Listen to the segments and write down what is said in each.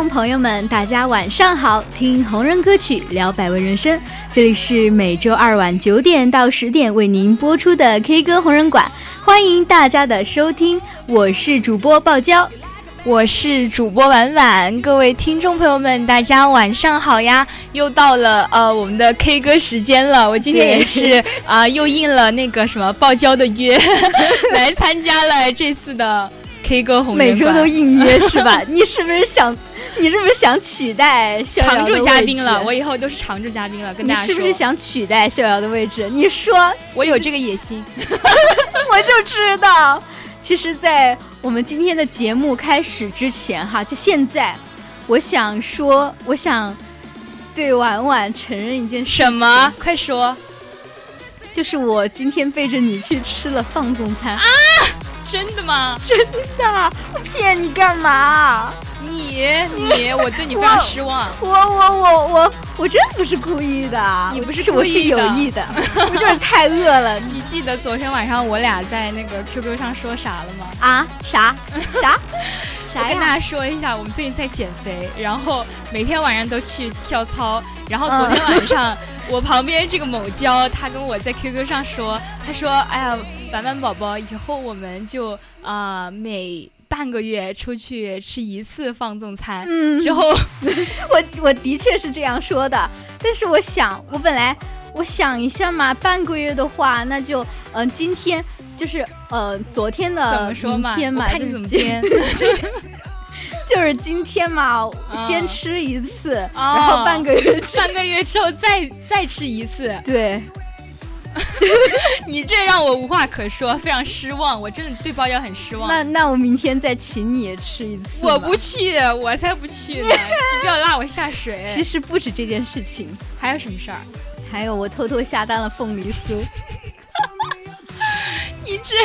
众朋友们，大家晚上好！听红人歌曲聊百味人生，这里是每周二晚九点到十点为您播出的 K 歌红人馆，欢迎大家的收听，我是主播爆娇，我是主播婉婉。各位听众朋友们，大家晚上好呀！又到了呃我们的 K 歌时间了，我今天也是 啊，又应了那个什么爆娇的约，来参加了这次的。K 歌红 每周都应约是吧？你是不是想，你是不是想取代常驻嘉宾了？我以后都是常驻嘉宾了，跟大家说。你是不是想取代逍遥的位置？你说，我有这个野心，我就知道。其实，在我们今天的节目开始之前，哈，就现在，我想说，我想对婉婉承认一件事。什么？快说！就是我今天背着你去吃了放纵餐啊。真的吗？真的，我骗你干嘛？你你，我对你非常失望。我我我我我真不是故意的，你不是故意的，我是有意的，我就是太饿了。你记得昨天晚上我俩在那个 QQ 上说啥了吗？啊？啥啥啥？我跟大家说一下，我们最近在减肥，然后每天晚上都去跳操，然后昨天晚上。我旁边这个某娇，他跟我在 QQ 上说，他说：“哎呀，婉婉宝宝，以后我们就啊每半个月出去吃一次放纵餐。”嗯，之后 我我的确是这样说的，但是我想，我本来我想一下嘛，半个月的话，那就嗯，今天就是呃昨天的怎么说嘛，看你怎么编。就 是今天嘛，先吃一次，然后半个月，半个月之后再再吃一次。对，你这让我无话可说，非常失望。我真的对包饺很失望。那那我明天再请你吃一次。我不去，我才不去呢！你不要拉我下水。其实不止这件事情，还有什么事儿？还有我偷偷下单了凤梨酥。你这，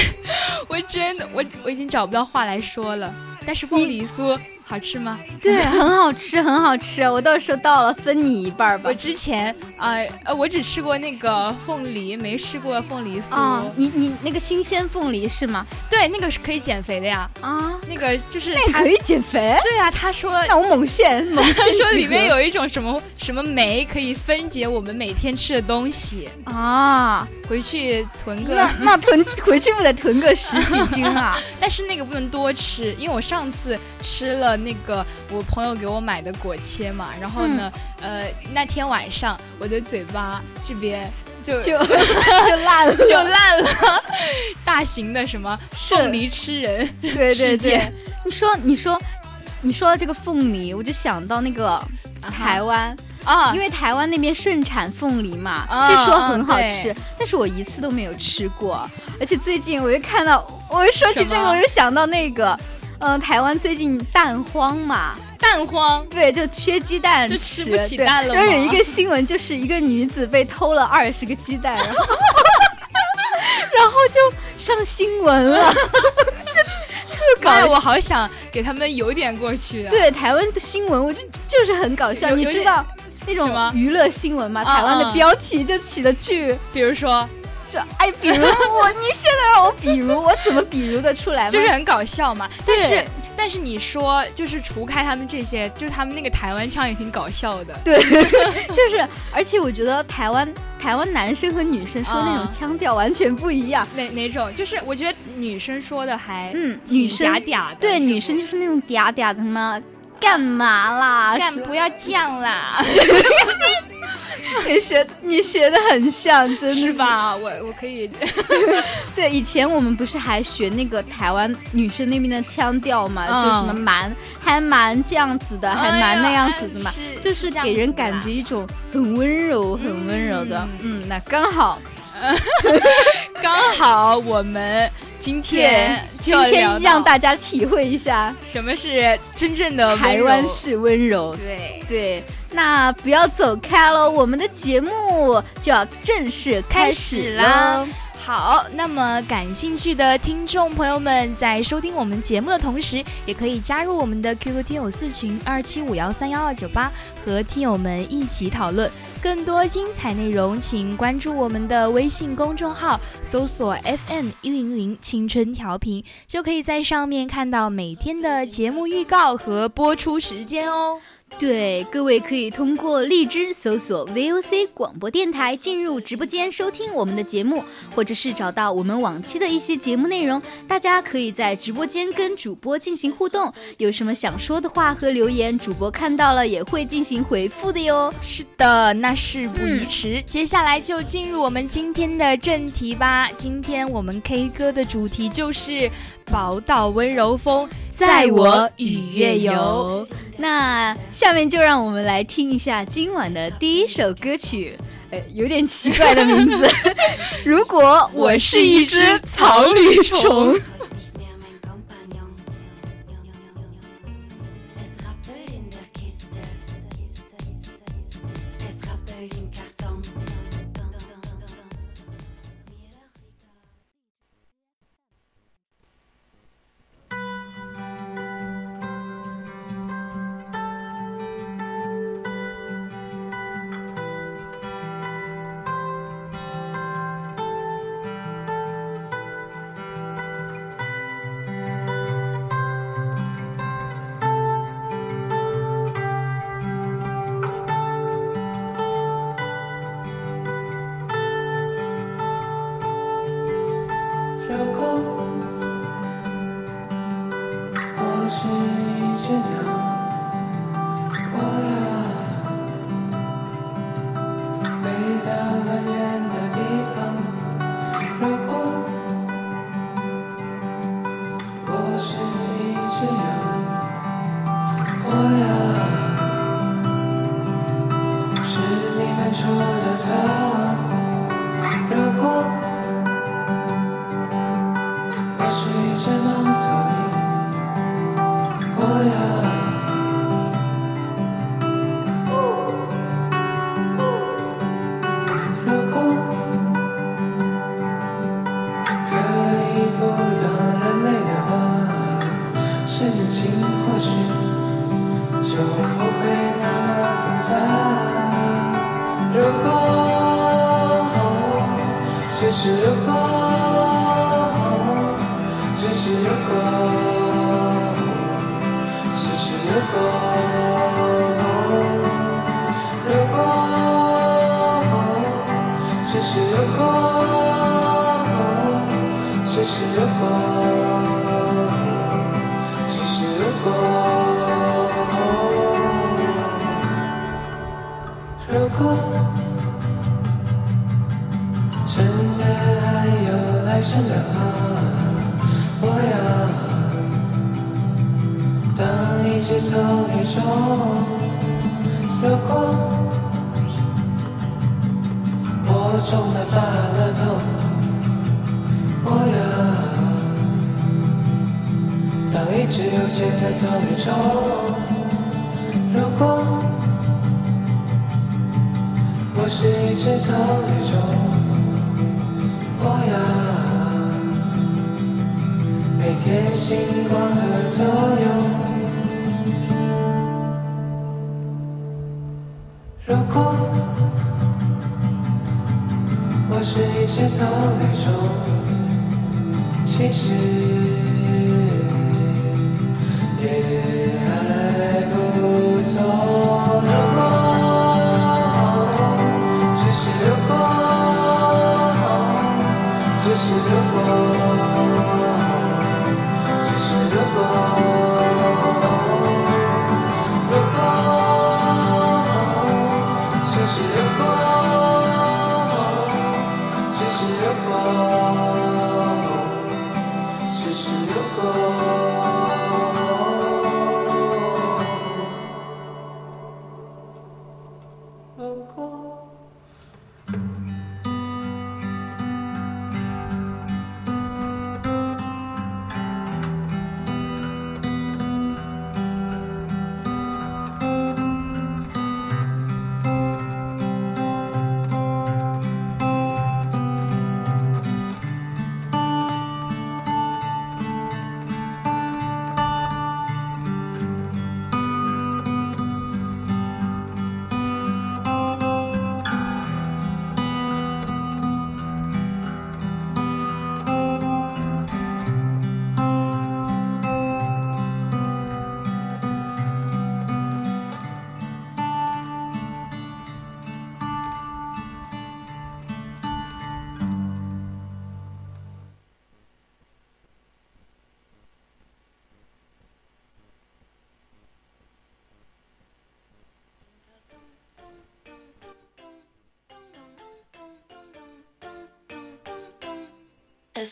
我真的，我我已经找不到话来说了。但是凤梨酥。好吃吗？对，很好吃，很好吃。我到时候到了分你一半吧。我之前啊呃，我只吃过那个凤梨，没吃过凤梨酥。你你那个新鲜凤梨是吗？对，那个是可以减肥的呀。啊，那个就是那可以减肥。对啊，他说让我猛炫 猛炫，他说里面有一种什么什么酶可以分解我们每天吃的东西啊。回去囤个那那囤回去不得囤个十几斤啊？但是那个不能多吃，因为我上次吃了。那个我朋友给我买的果切嘛，然后呢，呃，那天晚上我的嘴巴这边就就 就烂了，就烂了，大型的什么凤梨吃人对对对，你说你说你说到这个凤梨，我就想到那个台湾啊，因为台湾那边盛产凤梨嘛，据说很好吃，但是我一次都没有吃过，而且最近我又看到，我一说起这个，我又想到那个。嗯，台湾最近蛋荒嘛，蛋荒，对，就缺鸡蛋，就吃不起蛋了。然后有一个新闻，就是一个女子被偷了二十个鸡蛋，然后 然后就上新闻了，特哎，我好想给他们有点过去。对，台湾的新闻，我就就是很搞笑，你知道那种娱乐新闻嘛？台湾的标题就起的巨，比如说，就哎，比如我，你现在让我比如，我怎么比如的出来？就是很搞笑嘛。但是但是你说，就是除开他们这些，就是他们那个台湾腔也挺搞笑的。对，就是而且我觉得台湾。台湾男生和女生说那种腔调完全不一样，哪哪种？就是我觉得女生说的还嗯，女生嗲嗲的，对，女生就是那种嗲嗲的什么，干嘛啦？干不要犟啦！你学你学的很像，真的是吧？我我可以。对，以前我们不是还学那个台湾女生那边的腔调嘛？就什么蛮还蛮这样子的，还蛮那样子的嘛，就是给人感觉一种很温柔、很温柔的。嗯，那刚好，刚好我们今天今天让大家体会一下什么是真正的台湾式温柔。对对。那不要走开喽，我们的节目就要正式开始啦。好，那么感兴趣的听众朋友们，在收听我们节目的同时，也可以加入我们的 QQ 听友四群二七五幺三幺二九八，和听友们一起讨论更多精彩内容。请关注我们的微信公众号，搜索 FM 一零零青春调频，就可以在上面看到每天的节目预告和播出时间哦。对，各位可以通过荔枝搜索 VOC 广播电台进入直播间收听我们的节目，或者是找到我们往期的一些节目内容。大家可以在直播间跟主播进行互动，有什么想说的话和留言，主播看到了也会进行回复的哟。是的，那事不宜迟，接下来就进入我们今天的正题吧。今天我们 K 歌的主题就是宝岛温柔风。在我与月游，那下面就让我们来听一下今晚的第一首歌曲，哎，有点奇怪的名字。如果我是一只草履虫。should have gone. 我呀，当一只草履虫过，我种。我，当一只有趣的草履虫游过，我是一只草履。天星光和左右。如果我是一只草履虫，其实。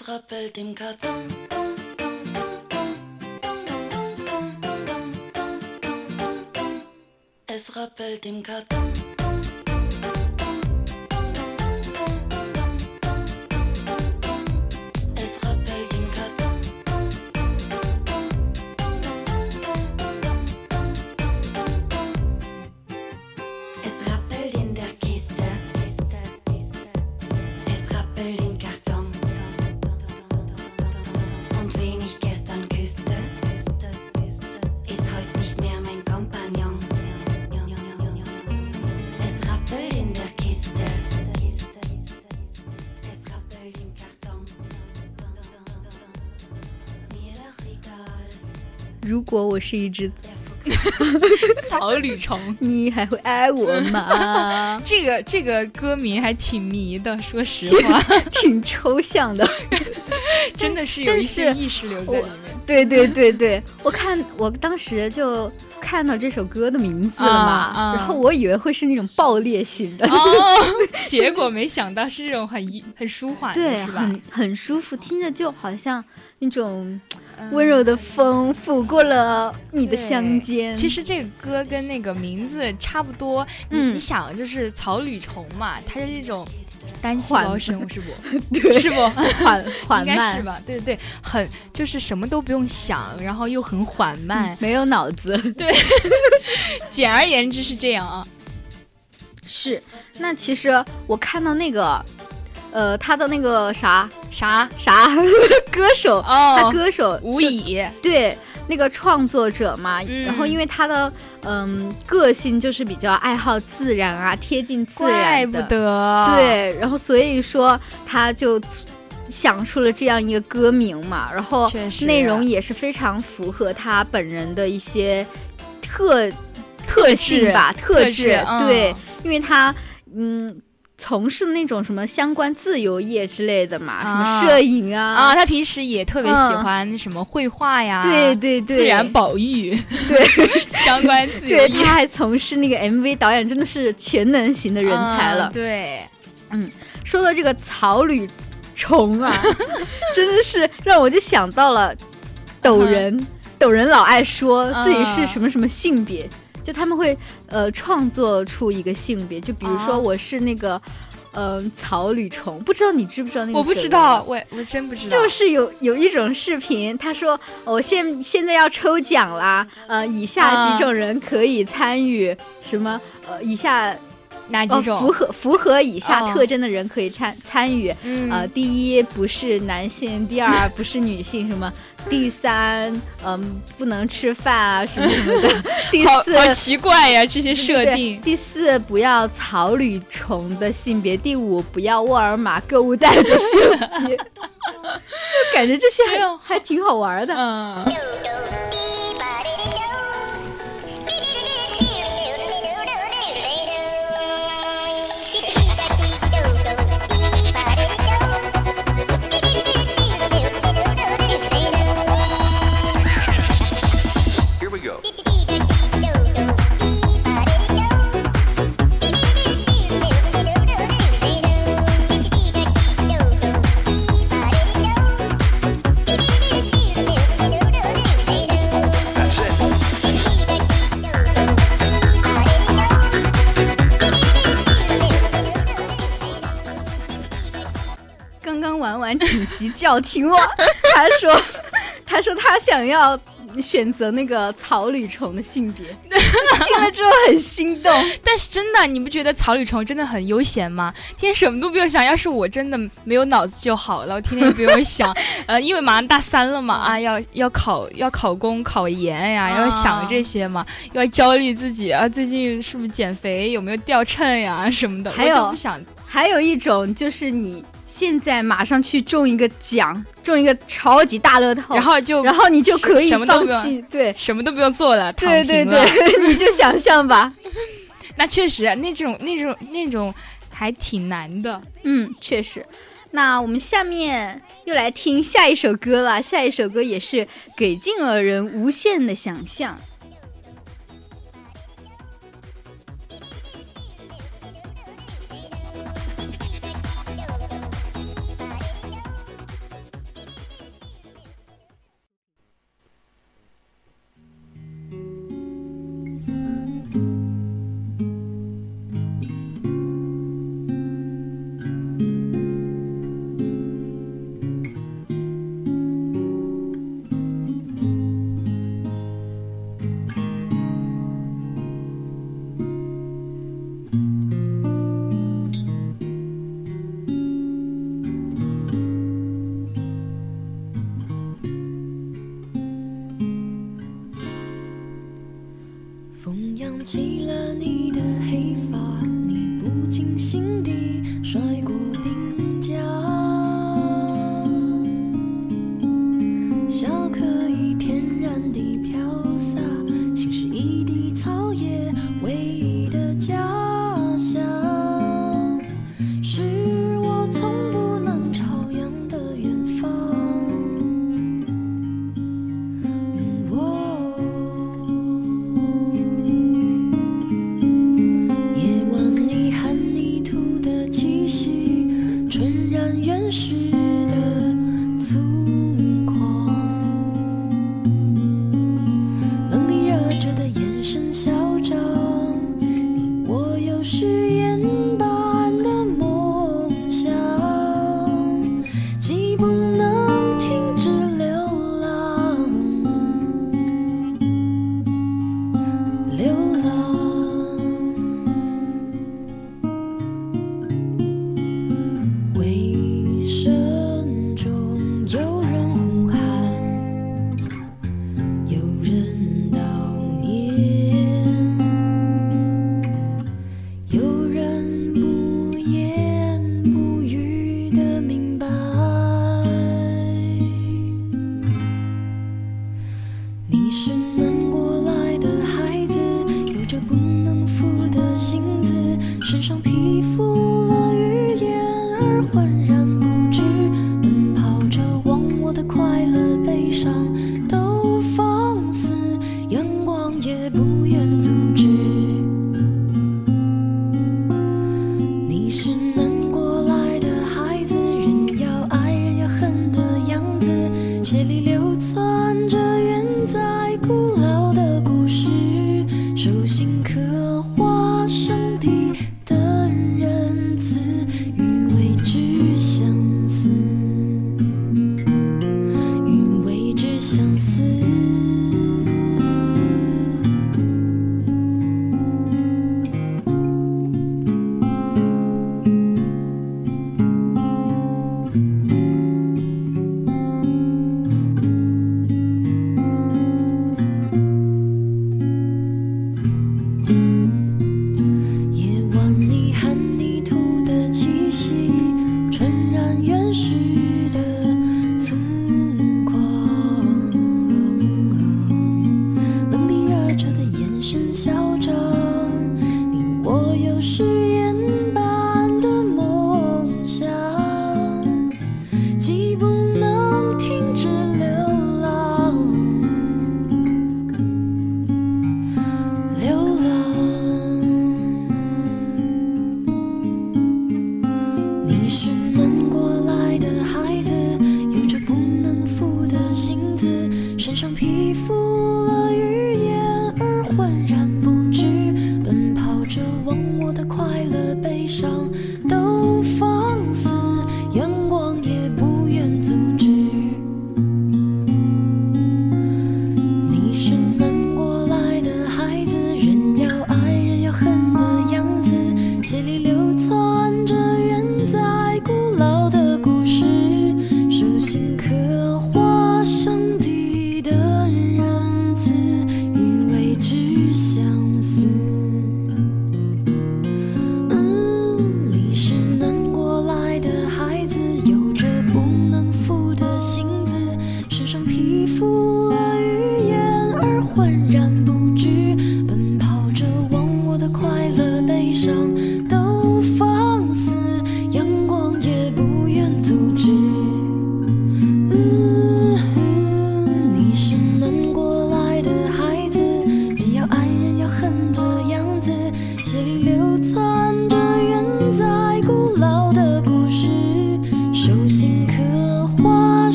es rappelt im Karton. Es rappelt im Karton. 履虫，你还会爱我吗？这个这个歌名还挺迷的，说实话，挺抽象的，真的是有一些意识留在里面。对对对对，我看我当时就看到这首歌的名字了嘛，然后我以为会是那种爆裂型的，结果没想到是这种很很舒缓的，对，很很舒服，听着就好像那种。温柔的风拂过了你的香肩。其实这个歌跟那个名字差不多。嗯，你想，就是草履虫嘛，它是那种单细胞生物，是不？是不？缓 缓慢，应该是吧？对对对，很就是什么都不用想，然后又很缓慢，没有脑子。对，简而言之是这样啊。是，那其实我看到那个。呃，他的那个啥啥啥歌手哦，他歌手吴以。对那个创作者嘛，然后因为他的嗯个性就是比较爱好自然啊，贴近自然怪不得。对，然后所以说他就想出了这样一个歌名嘛，然后内容也是非常符合他本人的一些特特性吧，特质对，因为他嗯。从事那种什么相关自由业之类的嘛，什么摄影啊。啊，他平时也特别喜欢什么绘画呀，对对对，自然保育，对。相关自由业，他还从事那个 MV 导演，真的是全能型的人才了。对，嗯，说到这个草履虫啊，真的是让我就想到了抖人，抖人老爱说自己是什么什么性别。就他们会呃创作出一个性别，就比如说我是那个嗯草履虫，不知道你知不知道那个？我不知道，我我真不知道。就是有有一种视频，他说我现现在要抽奖啦，呃，以下几种人可以参与什么？呃，以下。哪几种符合符合以下特征的人可以参参与？呃，第一不是男性，第二不是女性，什么？第三，嗯，不能吃饭啊，什么 什么的。第四，好奇怪呀，这些设定。第四，不要草履虫的性别。第五，不要沃尔玛购物袋的性别。就 感觉这些还挺好玩的。嗯。紧急叫停我！他说，他说他想要选择那个草履虫的性别，听了之后很心动。但是真的，你不觉得草履虫真的很悠闲吗？天天什么都不用想。要是我真的没有脑子就好了，我天天不用想。呃，因为马上大三了嘛，啊，要要考要考公考研呀，要想这些嘛，要焦虑自己啊，最近是不是减肥，有没有掉秤呀什么的。还有不想，还有一种就是你。现在马上去中一个奖，中一个超级大乐透，然后就，然后你就可以放弃，对，什么都不用做了，对对对，你就想象吧。那确实，那种那种那种还挺难的。嗯，确实。那我们下面又来听下一首歌了，下一首歌也是给尽了人无限的想象。上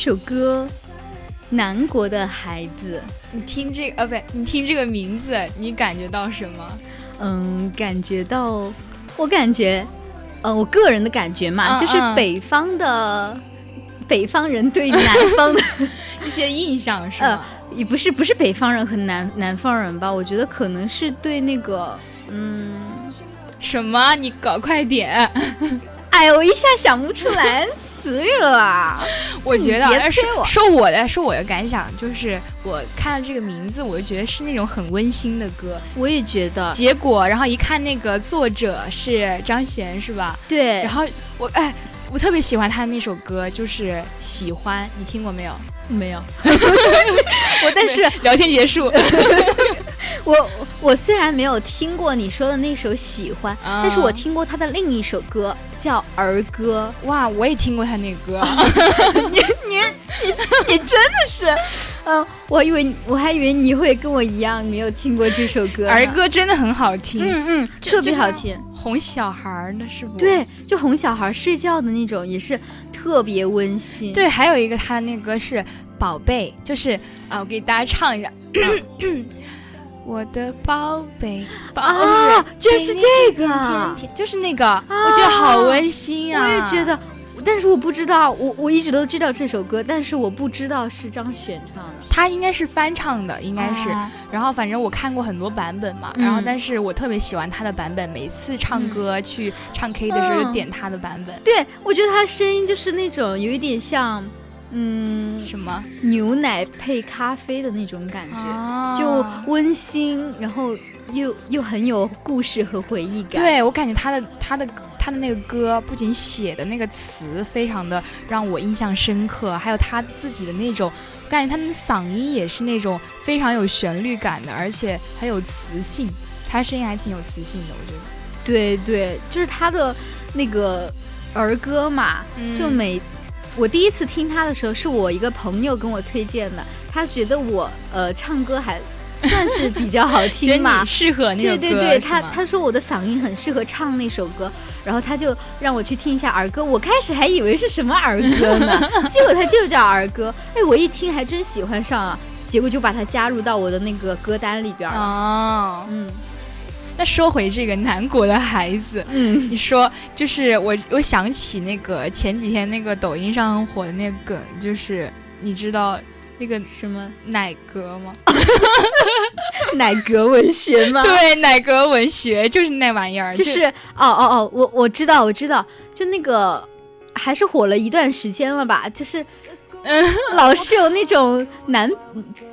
首歌《南国的孩子》，你听这个呃，不，你听这个名字，你感觉到什么？嗯，感觉到，我感觉，呃，我个人的感觉嘛，就是北方的北方人对南方的 一些印象是吗？也不是，不是北方人和南南方人吧？我觉得可能是对那个，嗯，什么？你搞快点！哎呀，我一下想不出来。词语了，我觉得说说我的说我的感想，就是我看了这个名字，我就觉得是那种很温馨的歌。我也觉得。结果，然后一看那个作者是张悬，是吧？对。然后我哎，我特别喜欢他的那首歌，就是《喜欢》，你听过没有？没有。我但是聊天结束。我我虽然没有听过你说的那首《喜欢》，但是我听过他的另一首歌。叫儿歌哇，我也听过他那歌。你你你你真的是，嗯，我以为我还以为你会跟我一样没有听过这首歌。儿歌真的很好听，嗯嗯，特别好听，哄小孩儿的是不？对，就哄小孩睡觉的那种，也是特别温馨。对，还有一个他那歌是宝贝，就是啊，我给大家唱一下。我的宝贝，啊，就是这个，就是那个，我觉得好温馨啊！我也觉得，但是我不知道，我我一直都知道这首歌，但是我不知道是张悬唱的，他应该是翻唱的，应该是。然后反正我看过很多版本嘛，然后但是我特别喜欢他的版本，每次唱歌去唱 K 的时候就点他的版本。对，我觉得他声音就是那种有一点像。嗯，什么牛奶配咖啡的那种感觉，就温馨，然后又又很有故事和回忆感。对我感觉他的他的他的那个歌，不仅写的那个词非常的让我印象深刻，还有他自己的那种，感觉他的嗓音也是那种非常有旋律感的，而且很有磁性，他声音还挺有磁性的，我觉得。对对，就是他的那个儿歌嘛，就每。我第一次听他的时候，是我一个朋友跟我推荐的。他觉得我呃唱歌还 算是比较好听嘛，适合那首歌。对对对，他他说我的嗓音很适合唱那首歌，然后他就让我去听一下儿歌。我开始还以为是什么儿歌呢，结果他就叫儿歌。哎，我一听还真喜欢上了，结果就把它加入到我的那个歌单里边了。哦，嗯。那说回这个南国的孩子，嗯，你说就是我，我想起那个前几天那个抖音上很火的那个梗，就是你知道那个什么奶格吗？奶格文学吗？对，奶格文学就是那玩意儿，就是哦哦哦，我我知道，我知道，就那个还是火了一段时间了吧，就是。嗯，老是有那种南，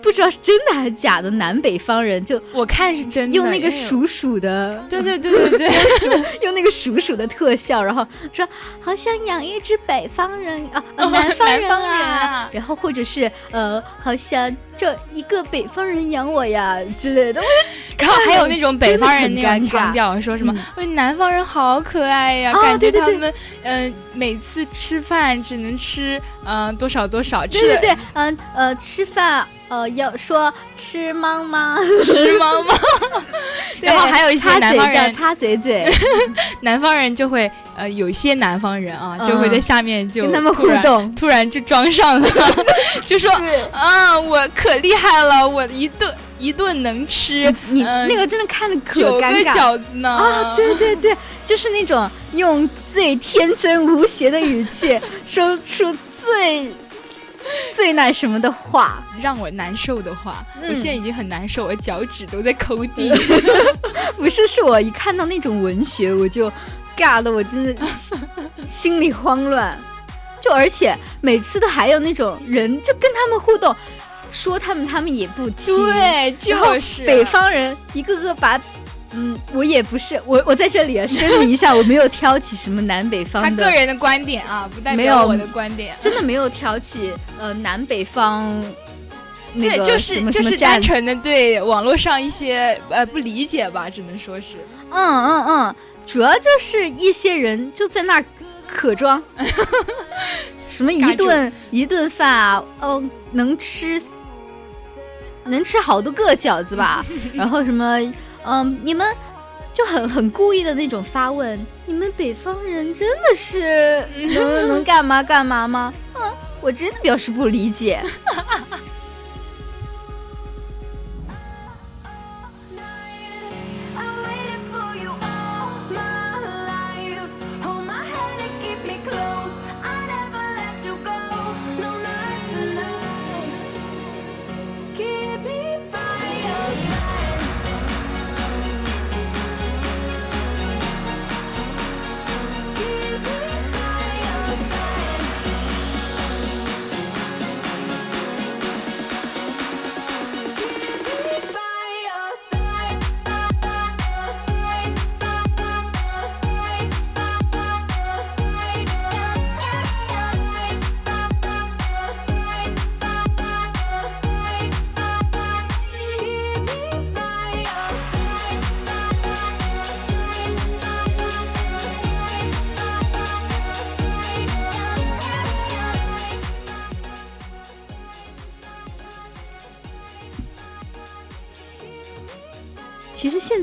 不知道是真的还是假的南北方人，就我看是真的，用那个鼠鼠的，对对对对对，用那个鼠鼠的特效，然后说好想养一只北方人啊，南方人啊，然后或者是呃，好想这一个北方人养我呀之类的，然后还有那种北方人那种腔调，说什么南方人好可爱呀，感觉他们嗯每次吃饭只能吃嗯多少多。多少吃？对对对，嗯呃，吃饭呃要说吃吗吗？吃吗吗？然后还有一些南方人擦嘴嘴，南方人就会呃有些南方人啊就会在下面就跟他们互动，突然就装上了，就说啊我可厉害了，我一顿一顿能吃，你那个真的看的可九个饺子呢啊！对对对，就是那种用最天真无邪的语气说出最。最那什么的话，让我难受的话，我现在已经很难受，我脚趾都在抠地。不是，是我一看到那种文学，我就尬的，我真的 心里慌乱。就而且每次都还有那种人，就跟他们互动，说他们他们也不听。对，就是北方人一个个把。嗯，我也不是，我我在这里啊声明一下，我没有挑起什么南北方的，他个人的观点啊，不代表我的观点，真的没有挑起呃南北方，对，就是就是单纯的对网络上一些呃不理解吧，只能说是，嗯嗯嗯，主要就是一些人就在那儿可装，什么一顿一顿饭啊，哦能吃能吃好多个饺子吧，然后什么。嗯，你们就很很故意的那种发问，你们北方人真的是 能能干嘛干嘛吗？啊，我我真的表示不理解。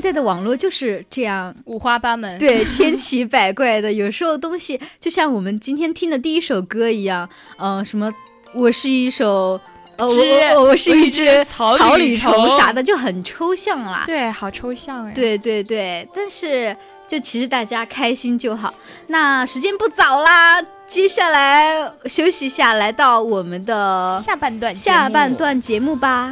在的网络就是这样五花八门，对，千奇百怪的。有时候东西就像我们今天听的第一首歌一样，嗯，什么我是一首，呃，我我是一只草履虫啥的，就很抽象啦。对，好抽象哎。对对对，但是就其实大家开心就好。那时间不早啦，接下来休息一下，来到我们的下半段下半段节目吧。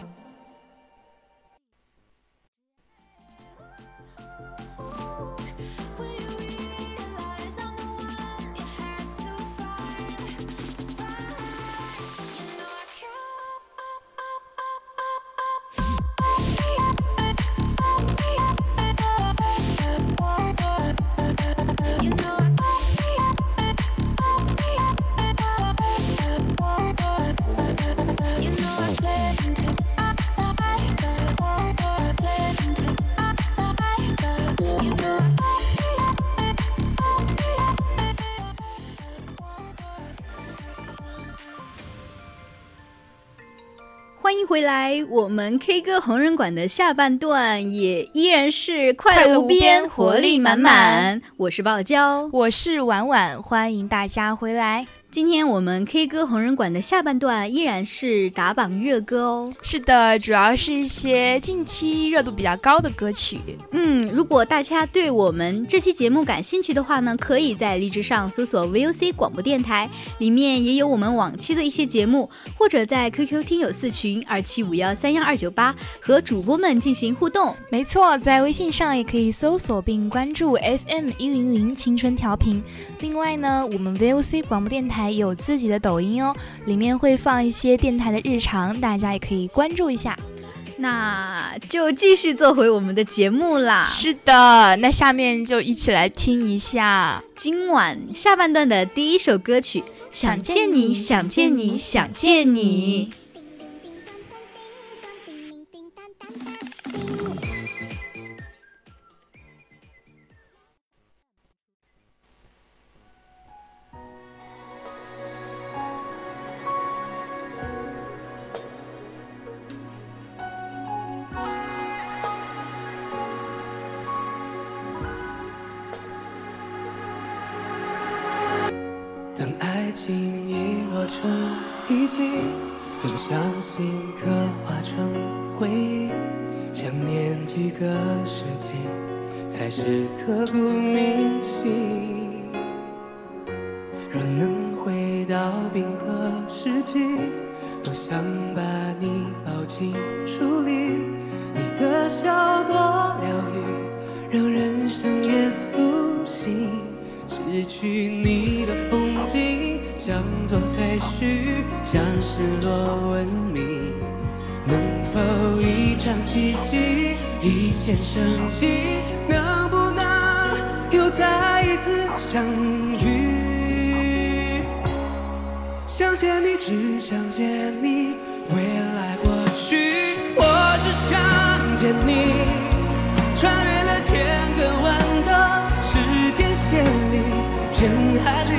回来，我们 K 歌红人馆的下半段也依然是快乐无边，活力满满。我是爆娇，我是婉婉，欢迎大家回来。今天我们 K 歌红人馆的下半段依然是打榜热歌哦。是的，主要是一些近期热度比较高的歌曲。嗯，如果大家对我们这期节目感兴趣的话呢，可以在荔枝上搜索 VOC 广播电台，里面也有我们往期的一些节目，或者在 QQ 听友四群二七五幺三幺二九八和主播们进行互动。没错，在微信上也可以搜索并关注 FM 一零零青春调频。另外呢，我们 VOC 广播电台。还有自己的抖音哦，里面会放一些电台的日常，大家也可以关注一下。那就继续做回我们的节目啦。是的，那下面就一起来听一下今晚下半段的第一首歌曲《想见你，想见你，想见你》。心刻画成回忆，想念几个世纪，才是刻骨铭心。若能回到冰河世纪，多想把你抱紧处理。你的笑多疗愈，让人生也苏醒。失去你的风景，像座废墟，像失落文。像奇迹，一线生机？能不能又再一次相遇？想见你，只想见你，未来过去，我只想见你。穿越了千个万个时间线里，人海里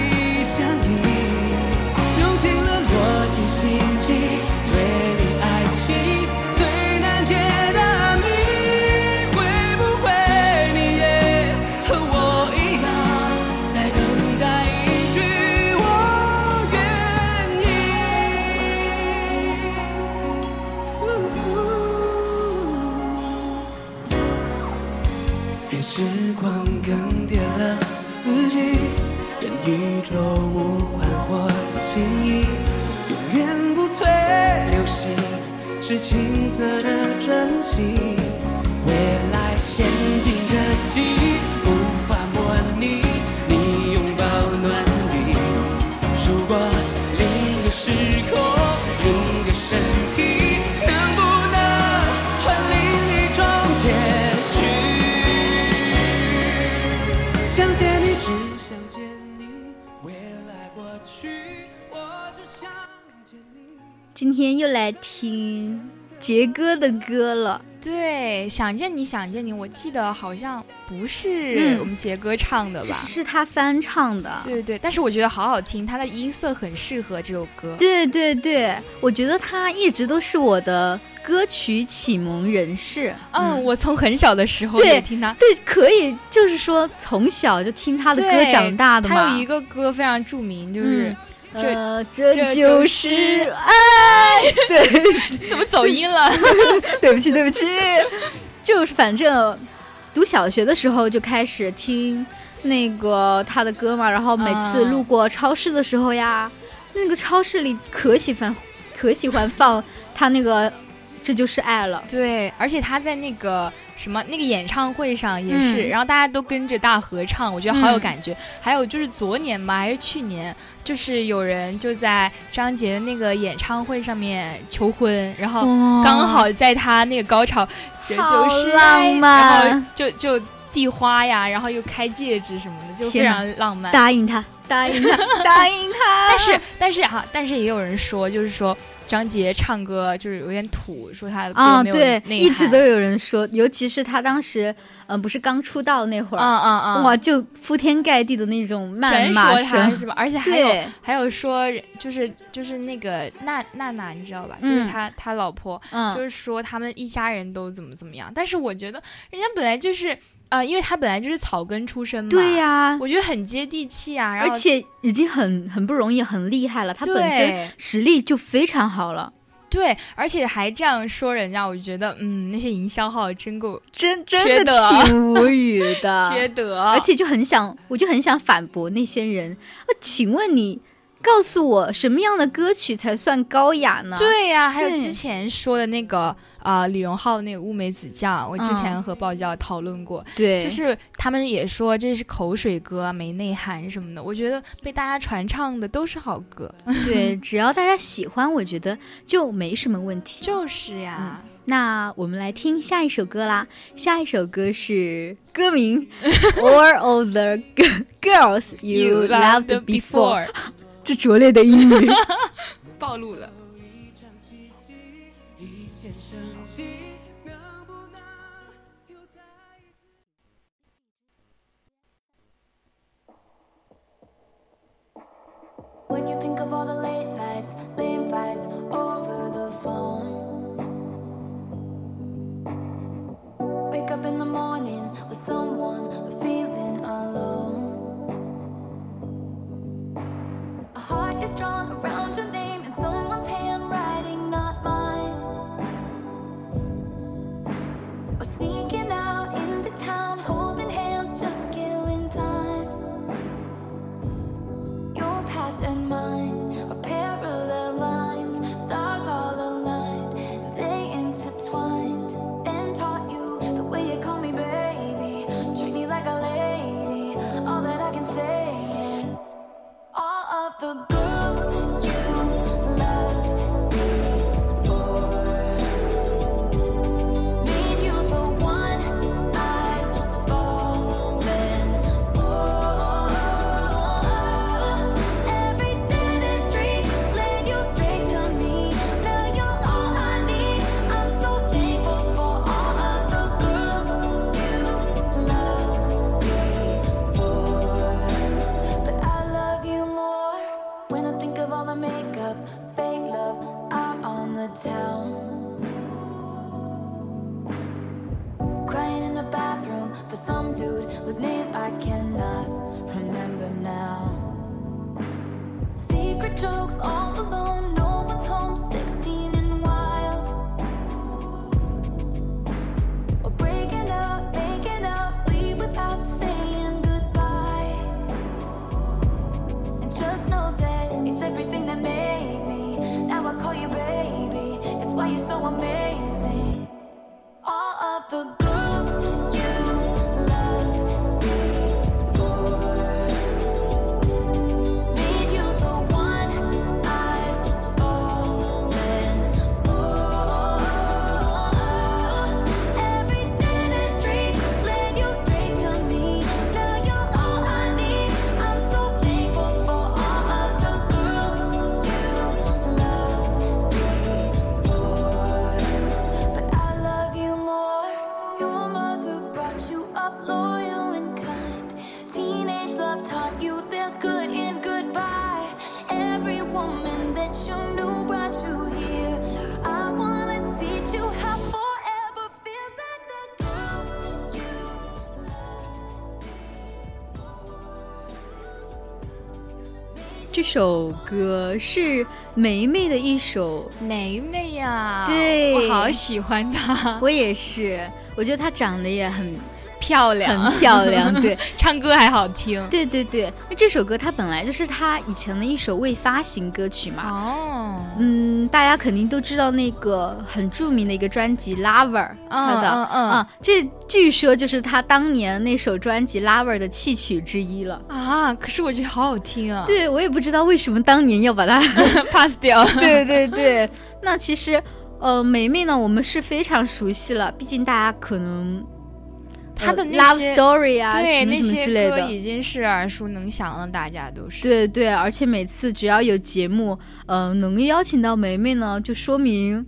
青涩的真心，未来先进科技无法模拟你拥抱暖意。如果另个时空，另个身体，今天又来听杰哥的歌了。对，想见你想见你，我记得好像不是我们杰哥唱的吧？是他翻唱的。对对对，但是我觉得好好听，他的音色很适合这首歌。对对对，我觉得他一直都是我的歌曲启蒙人士。嗯，我从很小的时候就听他。对，可以，就是说从小就听他的歌长大的嘛。他有一个歌非常著名，就是。这这就是爱，对，怎么走音了？对不起，对不起，就是反正读小学的时候就开始听那个他的歌嘛，然后每次路过超市的时候呀，那个超市里可喜欢可喜欢放他那个。这就是爱了，对，而且他在那个什么那个演唱会上也是，然后大家都跟着大合唱，我觉得好有感觉。还有就是昨年吧，还是去年，就是有人就在张杰的那个演唱会上面求婚，然后刚好在他那个高潮，这就是浪漫，然后就就递花呀，然后又开戒指什么的，就非常浪漫。答应他，答应他，答应他。但是但是啊，但是也有人说，就是说。张杰唱歌就是有点土，说他的歌没有对，一直都有人说，尤其是他当时，嗯，不是刚出道那会儿，嗯嗯嗯，哇，就铺天盖地的那种谩骂声，是吧？而且还有还有说，就是就是那个娜娜娜，你知道吧？就是他他老婆，就是说他们一家人都怎么怎么样。但是我觉得人家本来就是。啊，因为他本来就是草根出身嘛，对呀，我觉得很接地气啊，而且已经很很不容易，很厉害了，他本身实力就非常好了，对，而且还这样说人家，我就觉得，嗯，那些营销号真够，真真的挺无语的，缺德，而且就很想，我就很想反驳那些人，啊，请问你。告诉我什么样的歌曲才算高雅呢？对呀，还有之前说的那个啊，李荣浩那个《乌梅子酱》，我之前和鲍教讨论过。对，就是他们也说这是口水歌，没内涵什么的。我觉得被大家传唱的都是好歌。对，只要大家喜欢，我觉得就没什么问题。就是呀，那我们来听下一首歌啦。下一首歌是歌名《All of the Girls You Loved Before》。这拙劣的英语暴露了。When you think of all the late nights, late fights over the phone. Wake up in the morning with someone but feeling alone. Heart is drawn around your name in someone's handwriting, not mine. Or sneaking out into town, holding hands, just killing time. Your past and mine 这首歌是梅梅的一首，梅梅呀，对我好喜欢她，我也是，我觉得她长得也很。漂亮，很漂亮，对，唱歌还好听，对对对。那这首歌它本来就是他以前的一首未发行歌曲嘛。哦，嗯，大家肯定都知道那个很著名的一个专辑《Lover》，他的，嗯这据说就是他当年那首专辑《Lover》的弃曲之一了啊。可是我觉得好好听啊。对，我也不知道为什么当年要把它 pass 掉。对对对。那其实，呃，梅梅呢，我们是非常熟悉了，毕竟大家可能。他的那些 love story 啊，对那些歌已经是耳熟能详了，大家都是。对对，而且每次只要有节目，嗯，能邀请到梅梅呢，就说明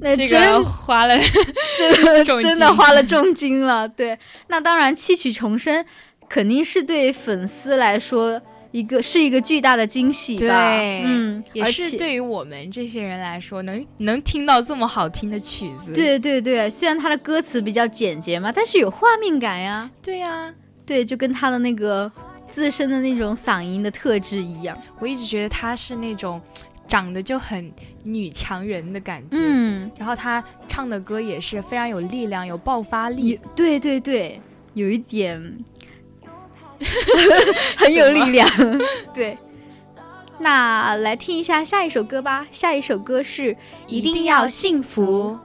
那真 花了，真真的花了重金了。对，那当然弃曲重生肯定是对粉丝来说。一个是一个巨大的惊喜吧，嗯，也是对于我们这些人来说，能能听到这么好听的曲子，对对对，虽然他的歌词比较简洁嘛，但是有画面感呀，对呀，对，就跟他的那个自身的那种嗓音的特质一样，我一直觉得他是那种长得就很女强人的感觉，嗯，然后他唱的歌也是非常有力量，有爆发力，对对对，有一点。很有力量，对。那来听一下下一首歌吧。下一首歌是《一定要幸福》。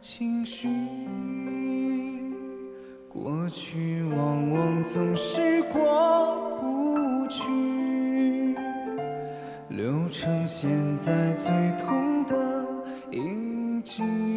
情绪。过去往往总是过不去，留成现在最痛的印记。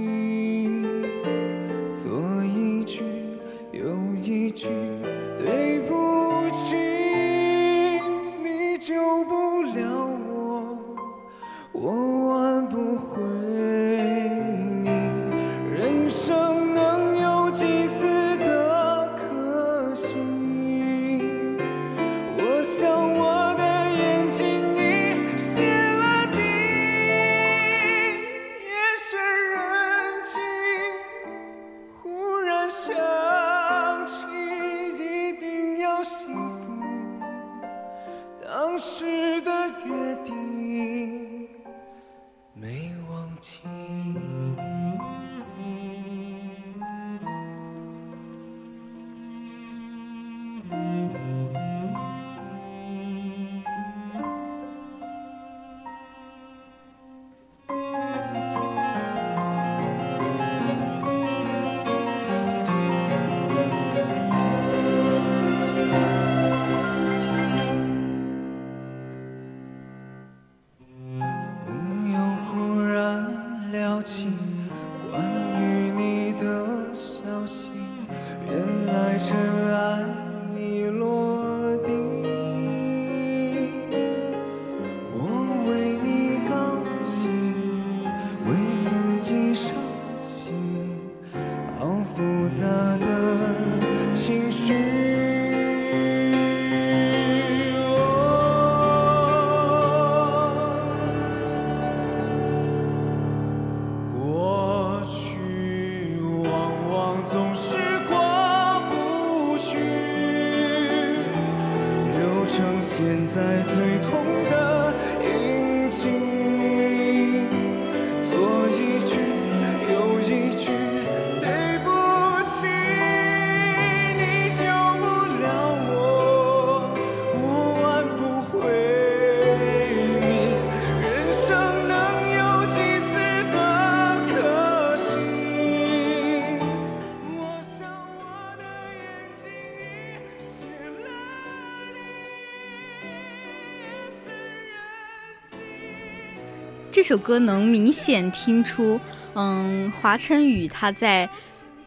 这首歌能明显听出，嗯，华晨宇他在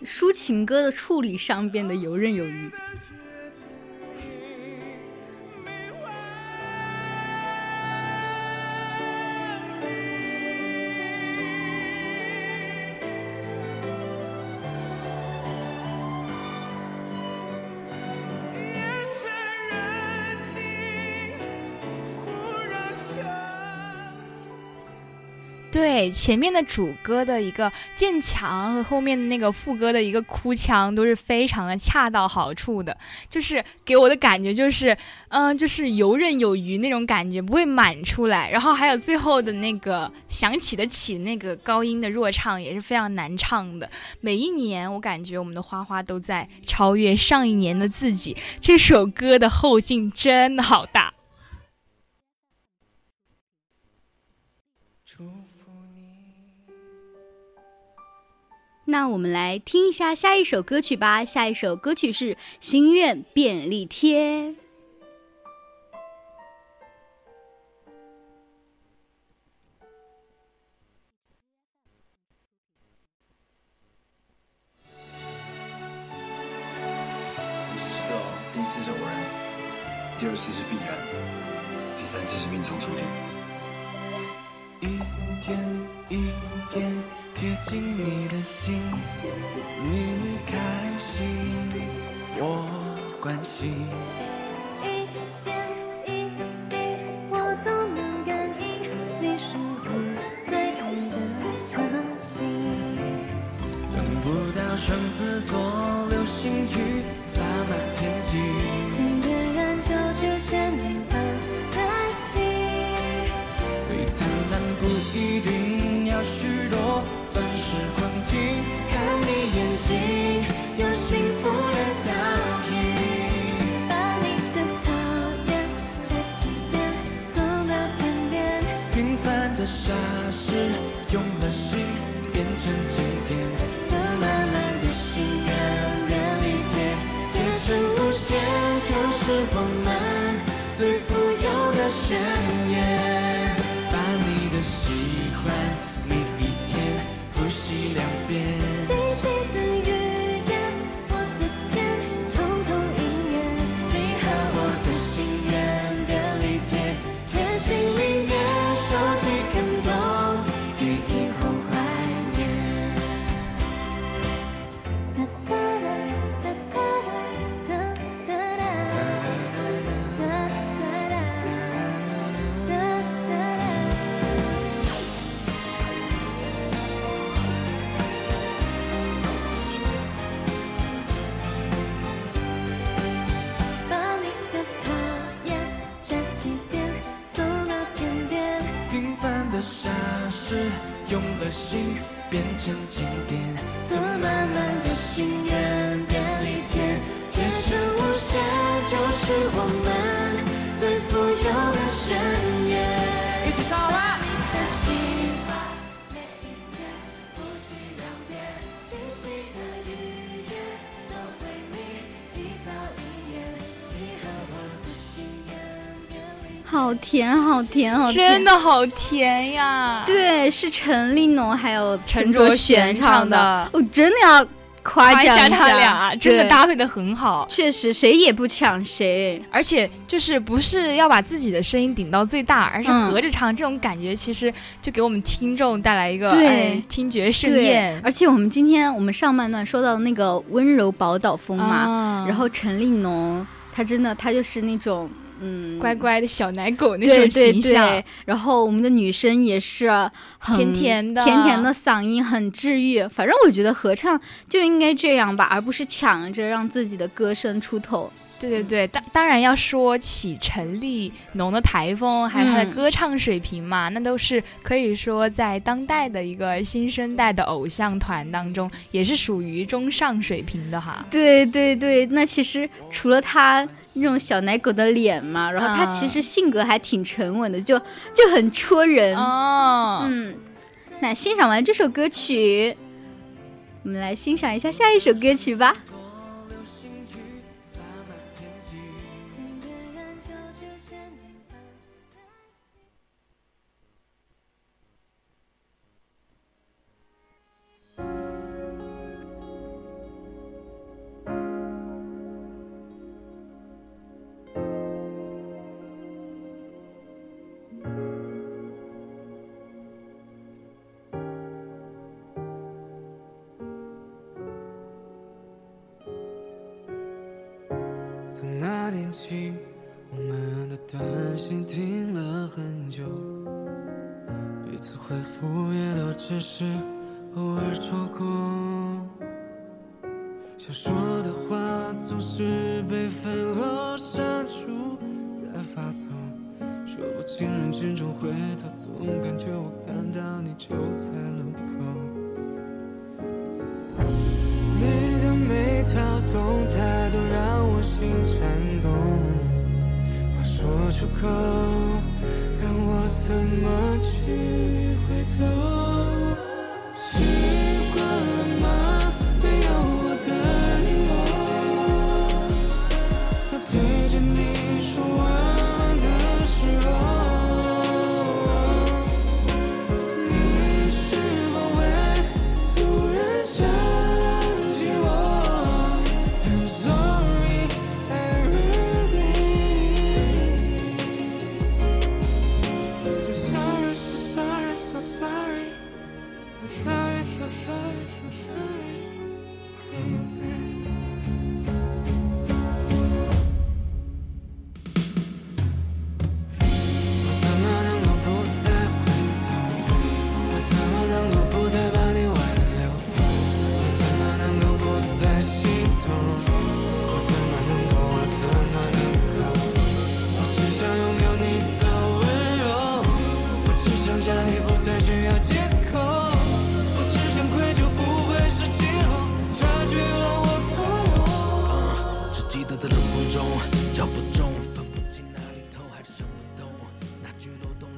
抒情歌的处理上变得游刃有余。前面的主歌的一个渐强和后面的那个副歌的一个哭腔都是非常的恰到好处的，就是给我的感觉就是，嗯、就是游刃有余那种感觉，不会满出来。然后还有最后的那个想起得起那个高音的弱唱也是非常难唱的。每一年我感觉我们的花花都在超越上一年的自己，这首歌的后劲真的好大。那我们来听一下下一首歌曲吧。下一首歌曲是《心愿便利贴》。我只知道第一次是偶然，第二次是必然，第三次是命中注定。一天一天贴近你的心，你开心，我关心。好甜，好甜，好甜，真的好甜呀！对，是陈立农还有陈卓卓璇唱唱的我真的要夸奖一下奖他俩，真的搭配的很好。确实谁也不抢谁。而且就是不是要把自己的声音顶到最大，而是嗯合着唱，这种感觉其实就给我们听众带来一个听觉盛宴，。而且我们今天我们上半段说到的那个温柔宝岛风嘛，啊然后陈立农他真的他就是那种嗯乖乖的小奶狗那种对对形象对，，然后我们的女生也是很甜甜的甜甜的嗓音很治愈。反正我觉得合唱就应该这样吧，而不是抢着让自己的歌声出头。对对对，当当然要说起陈立农的台风，还有他的嗯歌唱水平嘛，那都是可以说在当代的一个新生代的偶像团当中，也是属于中上水平的哈。对对对，那其实除了他那种小奶狗的脸嘛，然后他其实性格还挺沉稳的，就就很戳人。哦，嗯，那欣赏完这首歌曲，我们来欣赏一下下一首歌曲吧。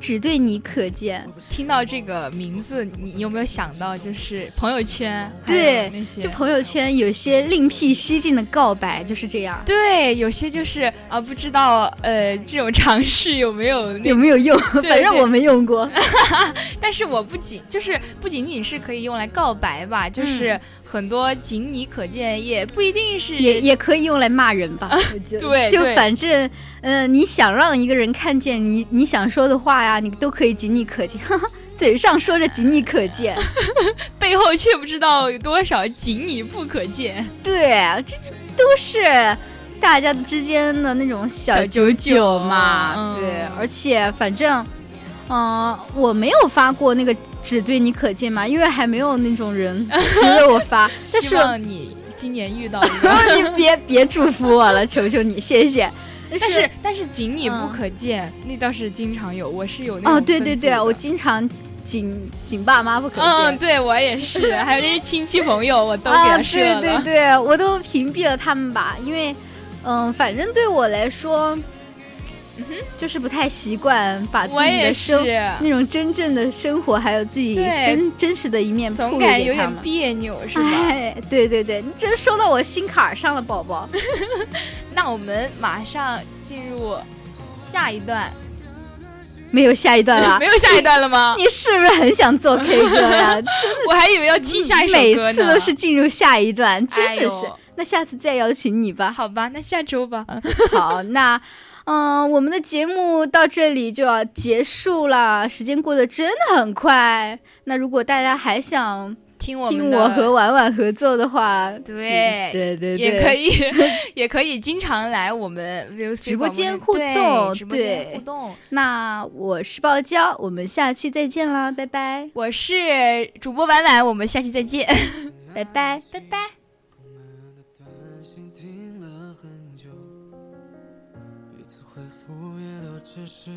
只对你可见。听到这个名字，你有没有想到就是朋友圈？对，那些就朋友圈有些另辟蹊径的告白就是这样。对，有些就是啊，不知道呃这种尝试有没有有没有用？反正我没用过。但是我不仅就是不仅仅是可以用来告白吧，就是很多仅你可见，也不一定是也也可以用来骂人吧。对，就反正嗯，你想让一个人看见你你想说的话呀，你都可以仅你可见。嘴上说着仅你可见，背后却不知道有多少仅你不可见。对，这都是大家之间的那种小九九嘛。对，而且反正，嗯，我没有发过那个只对你可见嘛，因为还没有那种人 值得我发。希望你今年遇到一个。你别别祝福我了，求求你，谢谢。但是但是仅你不可见，那倒是经常有。我是有那种。哦，对对对，我经常。仅仅爸妈不可见。嗯，对我也是，还有那些亲戚朋友，我都给他设了。对对对，我都屏蔽了他们吧，因为，嗯，反正对我来说，就是不太习惯把自己的生那种真正的生活，还有自己真真实的一面，总感觉有点别扭，是吧？哎，对对对，你真说到我心坎上了，宝宝。那我们马上进入下一段。没有下一段了，没有下一段了吗？你是不是很想做 K 歌呀？真的，我还以为要听下一首歌呢。每次都是进入下一段，真的是。那下次再邀请你吧。好吧，那下周吧。好，那嗯，我们的节目到这里就要结束了，时间过得真的很快。那如果大家还想。听我听我和婉婉合作的话，对对对，也可以 也可以经常来我们直播间互动，直播间互动。那我是爆娇，我们下期再见啦，拜拜。我是主播婉婉，我们下期再见，拜拜拜拜。只是